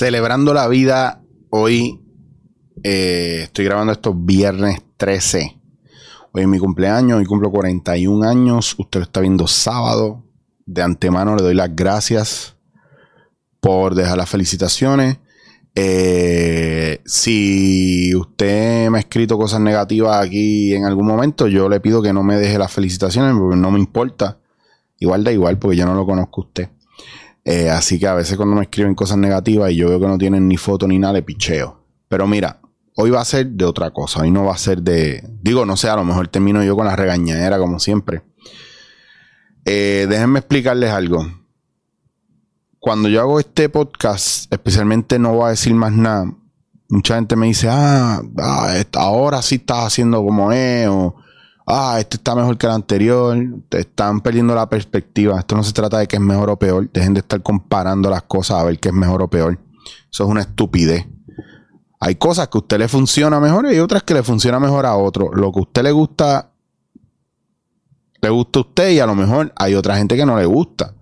celebrando la vida hoy. eh, estoy grabando esto viernes 13. Hoy es mi cumpleaños, hoy cumplo 41 años. Usted lo está viendo sábado. De antemano le doy las gracias por dejar las felicitaciones. Eh, si usted me ha escrito cosas negativas aquí en algún momento, yo le pido que no me deje las felicitaciones porque no me importa. Igual da igual porque yo no lo conozco a usted. Eh, así que a veces cuando me escriben cosas negativas y yo veo que no tienen ni foto ni nada, le picheo. Pero mira, hoy va a ser de otra cosa. Hoy no va a ser de. Digo, no sé, a lo mejor termino yo con la regañadera como siempre. Eh, déjenme explicarles algo. Cuando yo hago este podcast, especialmente no voy a decir más nada. Mucha gente me dice, ah, ah, ahora sí estás haciendo como es, ah, este está mejor que el anterior. Te están perdiendo la perspectiva. Esto no se trata de que es mejor o peor. Dejen de estar comparando las cosas a ver qué es mejor o peor. Eso es una estupidez. Hay cosas que a usted le funciona mejor y otras que le funciona mejor a otro. Lo que a usted le gusta, le gusta a usted y a lo mejor hay otra gente que no le gusta.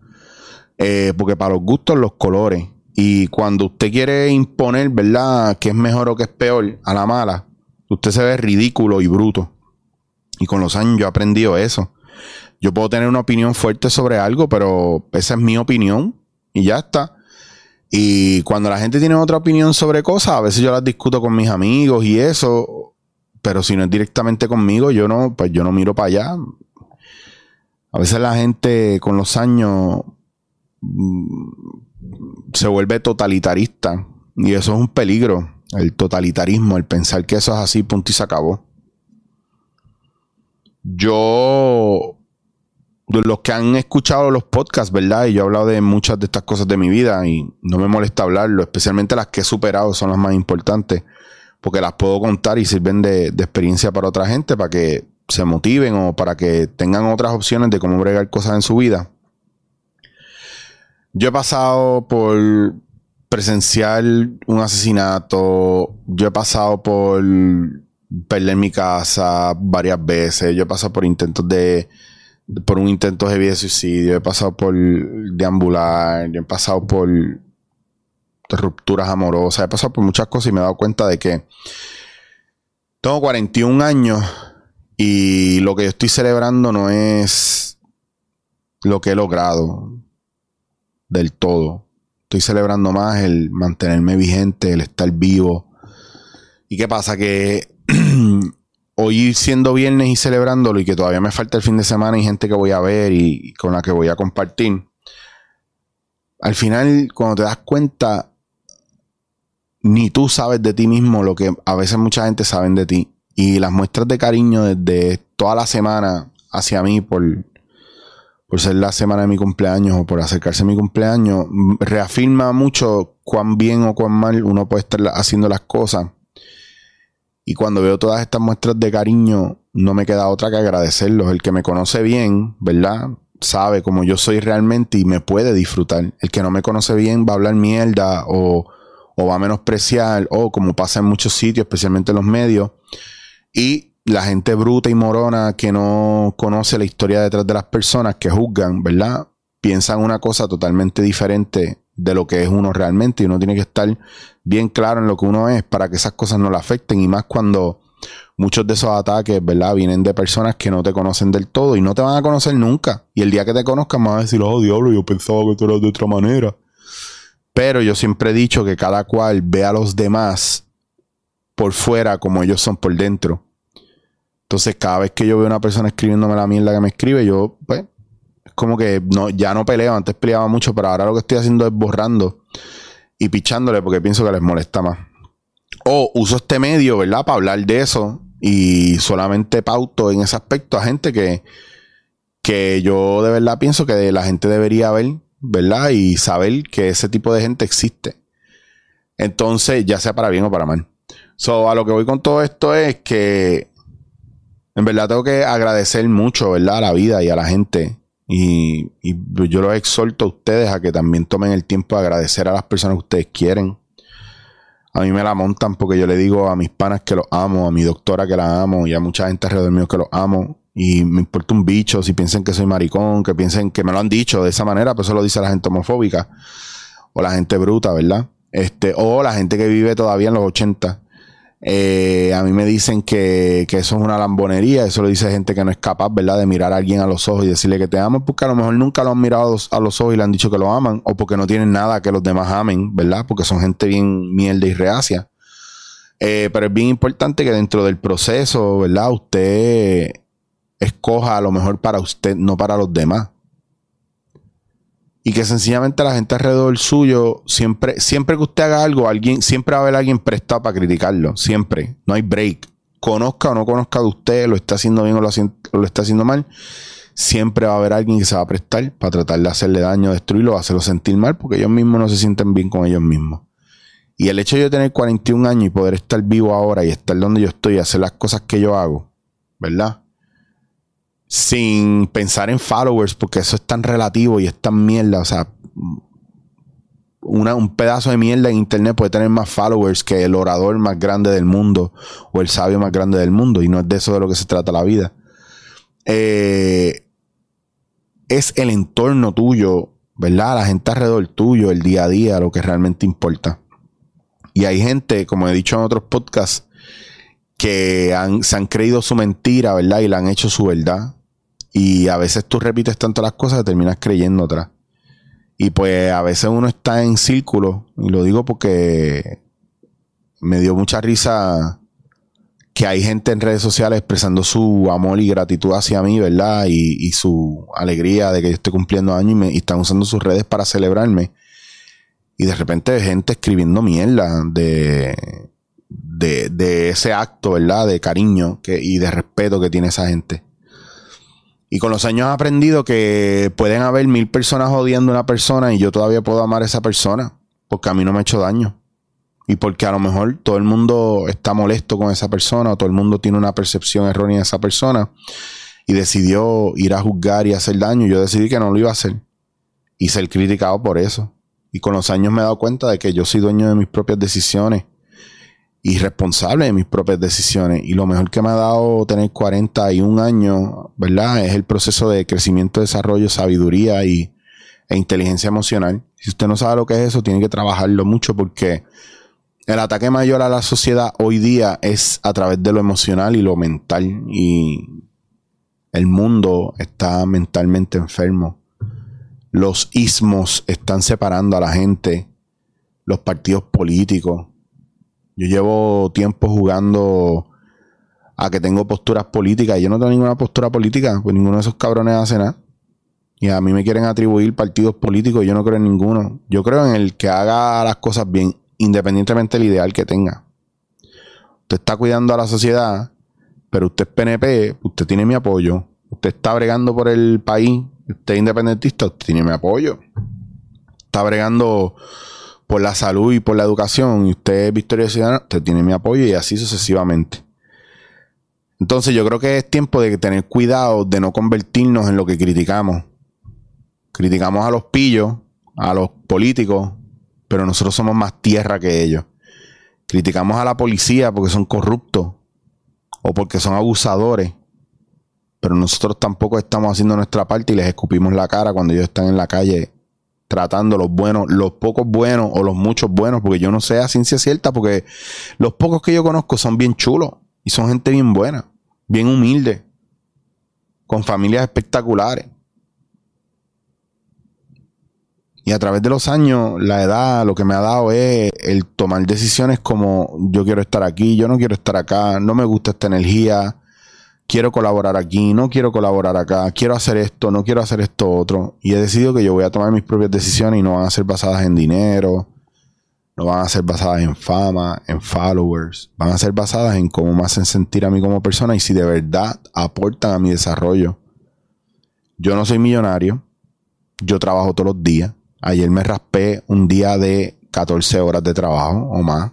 Eh, porque para los gustos, los colores. Y cuando usted quiere imponer, ¿verdad?, que es mejor o que es peor a la mala, usted se ve ridículo y bruto. Y con los años yo he aprendido eso. Yo puedo tener una opinión fuerte sobre algo, pero esa es mi opinión y ya está. Y cuando la gente tiene otra opinión sobre cosas, a veces yo las discuto con mis amigos y eso, pero si no es directamente conmigo, yo no, pues yo no miro para allá. A veces la gente con los años mm, se vuelve totalitarista y eso es un peligro, el totalitarismo, el pensar que eso es así, punto y se acabó. Yo los que han escuchado los podcasts, ¿verdad? Y yo he hablado de muchas de estas cosas de mi vida y no me molesta hablarlo, especialmente las que he superado son las más importantes, porque las puedo contar y sirven de, de experiencia para otra gente, para que se motiven o para que tengan otras opciones de cómo bregar cosas en su vida. Yo he pasado por presenciar un asesinato, yo he pasado por perder mi casa varias veces, yo he pasado por intentos de por un intento heavy de suicidio, he pasado por deambular, yo he pasado por rupturas amorosas, he pasado por muchas cosas y me he dado cuenta de que tengo 41 años y lo que yo estoy celebrando no es lo que he logrado del todo. Estoy celebrando más el mantenerme vigente, el estar vivo. ¿Y qué pasa? Que hoy siendo viernes y celebrándolo y que todavía me falta el fin de semana y gente que voy a ver y, con la que voy a compartir. Al final, cuando te das cuenta, ni tú sabes de ti mismo lo que a veces mucha gente sabe de ti. Y las muestras de cariño desde toda la semana hacia mí por, por ser la semana de mi cumpleaños o por acercarse a mi cumpleaños, reafirma mucho cuán bien o cuán mal uno puede estar haciendo las cosas. Y cuando veo todas estas muestras de cariño, no me queda otra que agradecerlos. El que me conoce bien, ¿verdad? Sabe cómo yo soy realmente y me puede disfrutar. El que no me conoce bien va a hablar mierda o, o va a menospreciar, o como pasa en muchos sitios, especialmente en los medios. Y la gente bruta y morona que no conoce la historia detrás de las personas que juzgan, ¿verdad? Piensan una cosa totalmente diferente de lo que es uno realmente y uno tiene que estar bien claro en lo que uno es para que esas cosas no le afecten y más cuando muchos de esos ataques, ¿verdad? Vienen de personas que no te conocen del todo y no te van a conocer nunca. Y el día que te conozcan van a decir, oh diablo, yo pensaba que tú eras de otra manera. Pero yo siempre he dicho que cada cual ve a los demás por fuera como ellos son por dentro. Entonces, cada vez que yo veo a una persona escribiéndome la mierda que me escribe, yo, pues, es como que no, ya no peleo. Antes peleaba mucho, pero ahora lo que estoy haciendo es borrando y pichándole porque pienso que les molesta más. O uso este medio, ¿verdad? Para hablar de eso y solamente pauto en ese aspecto a gente que, que yo de verdad pienso que la gente debería ver, ¿verdad? Y saber que ese tipo de gente existe. Entonces, ya sea para bien o para mal. So, a lo que voy con todo esto es que en verdad tengo que agradecer mucho, ¿verdad? A la vida y a la gente. Y, yo los exhorto a ustedes a que también tomen el tiempo de agradecer a las personas que ustedes quieren. A mí me la montan porque yo le digo a mis panas que los amo, a mi doctora que la amo y a mucha gente alrededor mío que los amo. Y me importa un bicho si piensan que soy maricón, que piensen que me lo han dicho de esa manera, pues eso lo dice la gente homofóbica o la gente bruta, ¿verdad? Este, o la gente que vive todavía en los 80. Eh, a mí me dicen que, eso es una lambonería, eso lo dice gente que no es capaz, ¿verdad?, de mirar a alguien a los ojos y decirle que te amo, porque a lo mejor nunca lo han mirado a los ojos y le han dicho que lo aman, o porque no tienen nada que los demás amen, ¿verdad? Porque son gente bien mierda y reacia. Eh, pero es bien importante que dentro del proceso, ¿verdad? Usted escoja a lo mejor para usted, no para los demás. Y que sencillamente la gente alrededor suyo, siempre, siempre que usted haga algo, alguien, siempre va a haber alguien prestado para criticarlo. Siempre. No hay break. Conozca o no conozca de usted, lo está haciendo bien o lo, está haciendo mal. Siempre va a haber alguien que se va a prestar para tratar de hacerle daño, destruirlo, hacerlo sentir mal, porque ellos mismos no se sienten bien con ellos mismos. Y el hecho de yo tener 41 años y poder estar vivo ahora y estar donde yo estoy y hacer las cosas que yo hago, ¿verdad? Sin pensar en followers, porque eso es tan relativo y es tan mierda. O sea, un pedazo de mierda en internet puede tener más followers que el orador más grande del mundo o el sabio más grande del mundo. Y no es de eso de lo que se trata la vida. Eh, es el entorno tuyo, ¿verdad? La gente alrededor tuyo, el día a día, lo que realmente importa. Y hay gente, como he dicho en otros podcasts, que se han creído su mentira, ¿verdad? Y la han hecho su verdad. Y a veces tú repites tanto las cosas que terminas creyendo otras. Y pues a veces uno está en círculo, y lo digo porque me dio mucha risa que hay gente en redes sociales expresando su amor y gratitud hacia mí, ¿verdad? Y, su alegría de que yo estoy cumpliendo años y, están usando sus redes para celebrarme. Y de repente gente escribiendo mierda de, de, ese acto, ¿verdad? De cariño que, y de respeto que tiene esa gente. Y con los años he aprendido que pueden haber mil personas odiando a una persona y yo todavía puedo amar a esa persona porque a mí no me ha hecho daño. Y porque a lo mejor todo el mundo está molesto con esa persona o todo el mundo tiene una percepción errónea de esa persona y decidió ir a juzgar y hacer daño. Yo decidí que no lo iba a hacer y ser criticado por eso. Y con los años me he dado cuenta de que yo soy dueño de mis propias decisiones y responsable de mis propias decisiones. Y lo mejor que me ha dado tener 41 años, ¿verdad? Es el proceso de crecimiento, desarrollo, sabiduría y, e inteligencia emocional. Si usted no sabe lo que es eso, tiene que trabajarlo mucho porque el ataque mayor a la sociedad hoy día es a través de lo emocional y lo mental. Y el mundo está mentalmente enfermo los ismos están separando a la gente, los partidos políticos. Yo llevo tiempo jugando a que tengo posturas políticas y yo no tengo ninguna postura política, pues ninguno de esos cabrones hace nada. Y a mí me quieren atribuir partidos políticos, yo no creo en ninguno. Yo creo en el que haga las cosas bien, independientemente del ideal que tenga. Usted está cuidando a la sociedad, pero usted es PNP, usted tiene mi apoyo. Usted está bregando por el país, usted es independentista, usted tiene mi apoyo. Está bregando por la salud y por la educación, y usted es Victoria Ciudadana, usted tiene mi apoyo y así sucesivamente. Entonces yo creo que es tiempo de tener cuidado de no convertirnos en lo que criticamos. Criticamos a los pillos, a los políticos, pero nosotros somos más tierra que ellos. Criticamos a la policía porque son corruptos o porque son abusadores pero nosotros tampoco estamos haciendo nuestra parte y les escupimos la cara cuando ellos están en la calle tratando los buenos, los pocos buenos o los muchos buenos, porque yo no sé a ciencia cierta, porque los pocos que yo conozco son bien chulos y son gente bien buena, bien humilde, con familias espectaculares. Y a través de los años, la edad lo que me ha dado es el tomar decisiones como yo quiero estar aquí, yo no quiero estar acá, no me gusta esta energía, quiero colaborar aquí, no quiero colaborar acá, quiero hacer esto, no quiero hacer esto otro. Y he decidido que yo voy a tomar mis propias decisiones y no van a ser basadas en dinero, no van a ser basadas en fama, en followers, van a ser basadas en cómo me hacen sentir a mí como persona y si de verdad aportan a mi desarrollo. Yo no soy millonario, yo trabajo todos los días. Ayer me raspé un día de 14 horas de trabajo o más.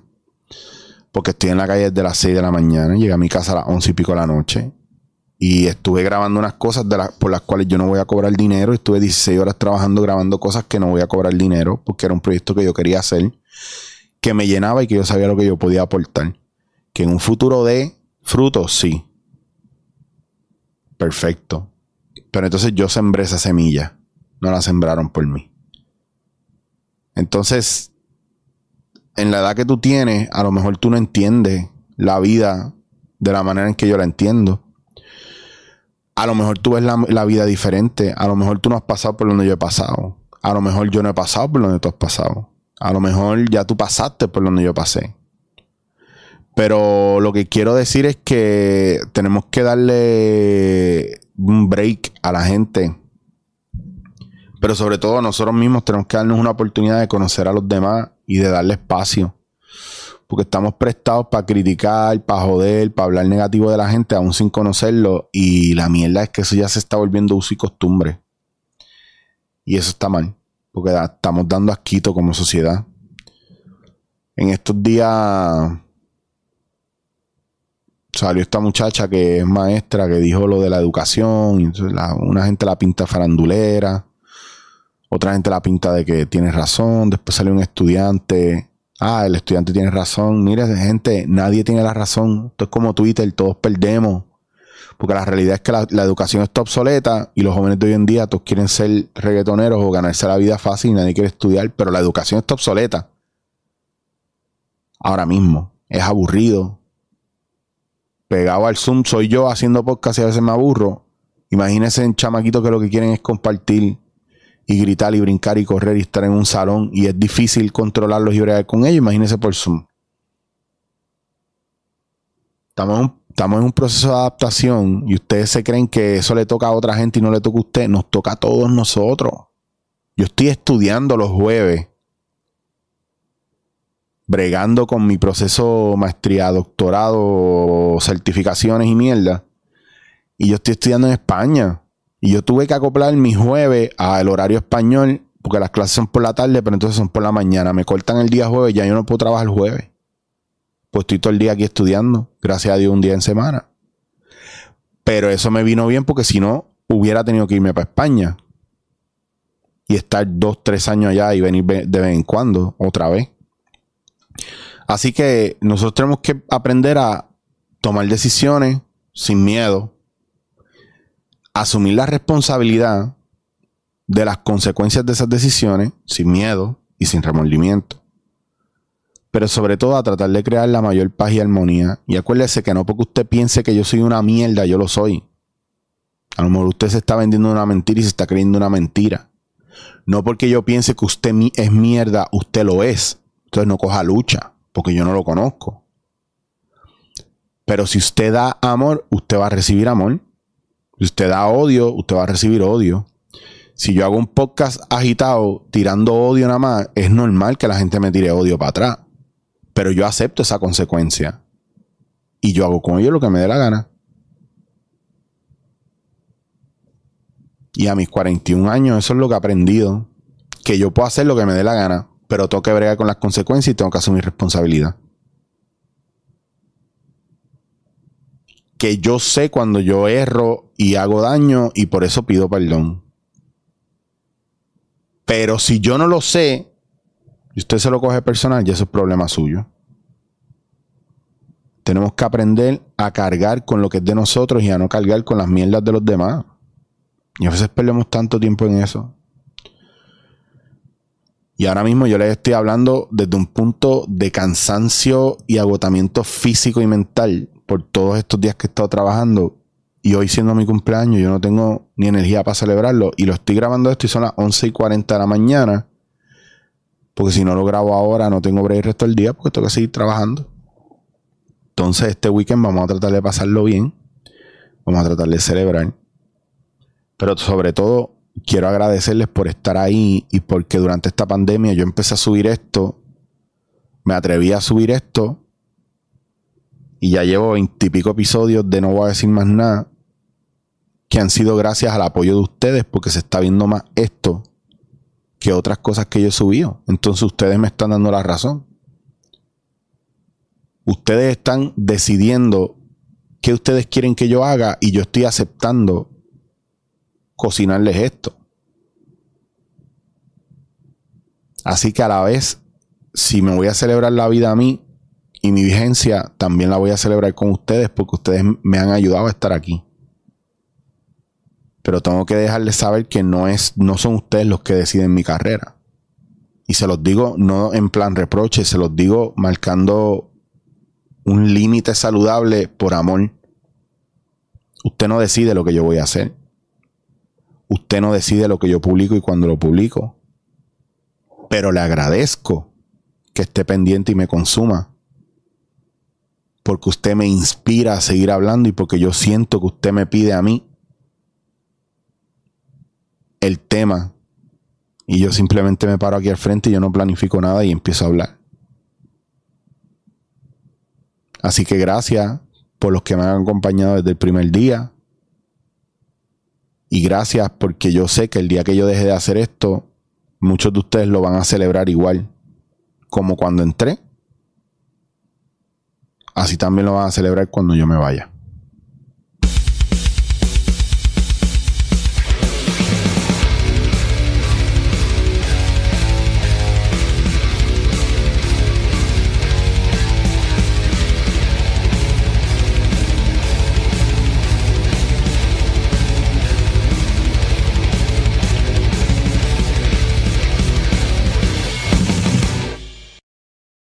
Porque estoy en la calle desde las 6 de la mañana. Llegué a mi casa a las 11 y pico de la noche y estuve grabando unas cosas por las cuales yo no voy a cobrar dinero. Estuve 16 horas trabajando grabando cosas que no voy a cobrar dinero porque era un proyecto que yo quería hacer, que me llenaba y que yo sabía lo que yo podía aportar. Que en un futuro de frutos, sí. Perfecto. Pero entonces yo sembré esa semilla. No la sembraron por mí. Entonces, en la edad que tú tienes, a lo mejor tú no entiendes la vida de la manera en que yo la entiendo. A lo mejor tú ves la, la vida diferente. A lo mejor tú no has pasado por donde yo he pasado. A lo mejor yo no he pasado por donde tú has pasado. A lo mejor ya tú pasaste por donde yo pasé. Pero lo que quiero decir es que tenemos que darle un break a la gente. Pero sobre todo nosotros mismos tenemos que darnos una oportunidad de conocer a los demás y de darle espacio. Porque estamos prestados para criticar, para joder, para hablar negativo de la gente, aún sin conocerlo. Y la mierda es que eso ya se está volviendo uso y costumbre. Y eso está mal. Porque estamos dando asquito como sociedad. En estos días salió esta muchacha que es maestra que dijo lo de la educación. Una gente la pinta farandulera. Otra gente la pinta de que tiene razón. Después salió un estudiante. Ah, el estudiante tiene razón. Mire, gente, nadie tiene la razón. Esto es como Twitter, todos perdemos. Porque la realidad es que la, educación está obsoleta y los jóvenes de hoy en día todos quieren ser reggaetoneros o ganarse la vida fácil y nadie quiere estudiar, pero la educación está obsoleta. Ahora mismo. Es aburrido. Pegado al Zoom soy yo haciendo podcast y a veces me aburro. Imagínense en chamaquito que lo que quieren es compartir y gritar y brincar y correr y estar en un salón y es difícil controlarlos y bregar con ellos, imagínense por Zoom. Estamos estamos en un proceso de adaptación y ustedes se creen que eso le toca a otra gente y no le toca a usted, nos toca a todos nosotros. Yo estoy estudiando los jueves, bregando con mi proceso maestría, doctorado, certificaciones y mierda. Y yo estoy estudiando en España. Y yo tuve que acoplar mi jueves al horario español, porque las clases son por la tarde, pero entonces son por la mañana. Me cortan el día jueves, ya yo no puedo trabajar el jueves. Pues estoy todo el día aquí estudiando, gracias a Dios un día en semana. Pero eso me vino bien porque si no, hubiera tenido que irme para España. Y estar dos, tres años allá y venir de vez en cuando, otra vez. Así que nosotros tenemos que aprender a tomar decisiones sin miedo, asumir la responsabilidad de las consecuencias de esas decisiones sin miedo y sin remordimiento. Pero sobre todo a tratar de crear la mayor paz y armonía. Y acuérdese que no porque usted piense que yo soy una mierda, yo lo soy. A lo mejor usted se está vendiendo una mentira y se está creyendo una mentira. No porque yo piense que usted es mierda, usted lo es. Entonces no coja lucha, porque yo no lo conozco. Pero si usted da amor, usted va a recibir amor. Si usted da odio, usted va a recibir odio. Si yo hago un podcast agitado tirando odio nada más, es normal que la gente me tire odio para atrás. Pero yo acepto esa consecuencia. Y yo hago con ello lo que me dé la gana. Y a mis 41 años, eso es lo que he aprendido. Que yo puedo hacer lo que me dé la gana, pero tengo que bregar con las consecuencias y tengo que asumir responsabilidad. Que yo sé cuando yo erro y hago daño y por eso pido perdón. Pero si yo no lo sé y usted se lo coge personal, ya eso es problema suyo. Tenemos que aprender a cargar con lo que es de nosotros y a no cargar con las mierdas de los demás. Y a veces perdemos tanto tiempo en eso. Y ahora mismo yo les estoy hablando desde un punto de cansancio y agotamiento físico y mental por todos estos días que he estado trabajando y hoy siendo mi cumpleaños yo no tengo ni energía para celebrarlo y lo estoy grabando esto y son las 11 y 40 de la mañana porque si no lo grabo ahora no tengo break el resto del día porque tengo que seguir trabajando. Entonces este weekend vamos a tratar de pasarlo bien vamos a tratar de celebrar pero sobre todo quiero agradecerles por estar ahí y porque durante esta pandemia yo empecé a subir esto me atreví a subir esto y ya llevo veintipico episodios de no voy a decir más nada, que han sido gracias al apoyo de ustedes, porque se está viendo más esto que otras cosas que yo he subido. Entonces ustedes me están dando la razón. Ustedes están decidiendo qué ustedes quieren que yo haga y yo estoy aceptando cocinarles esto. Así que a la vez, si me voy a celebrar la vida a mí, y mi vigencia también la voy a celebrar con ustedes porque ustedes me han ayudado a estar aquí. Pero tengo que dejarles saber que no, es, no son ustedes los que deciden mi carrera. y se los digo no en plan reproche, se los digo marcando un límite saludable por amor. Usted no decide lo que yo voy a hacer. Usted no decide lo que yo publico y cuando lo publico. Pero le agradezco que esté pendiente y me consuma. Porque usted me inspira a seguir hablando y porque yo siento que usted me pide a mí el tema y yo simplemente me paro aquí al frente y yo no planifico nada y empiezo a hablar. Así que gracias por los que me han acompañado desde el primer día. Y gracias porque yo sé que el día que yo deje de hacer esto, muchos de ustedes lo van a celebrar igual como cuando entré. Así también lo van a celebrar cuando yo me vaya.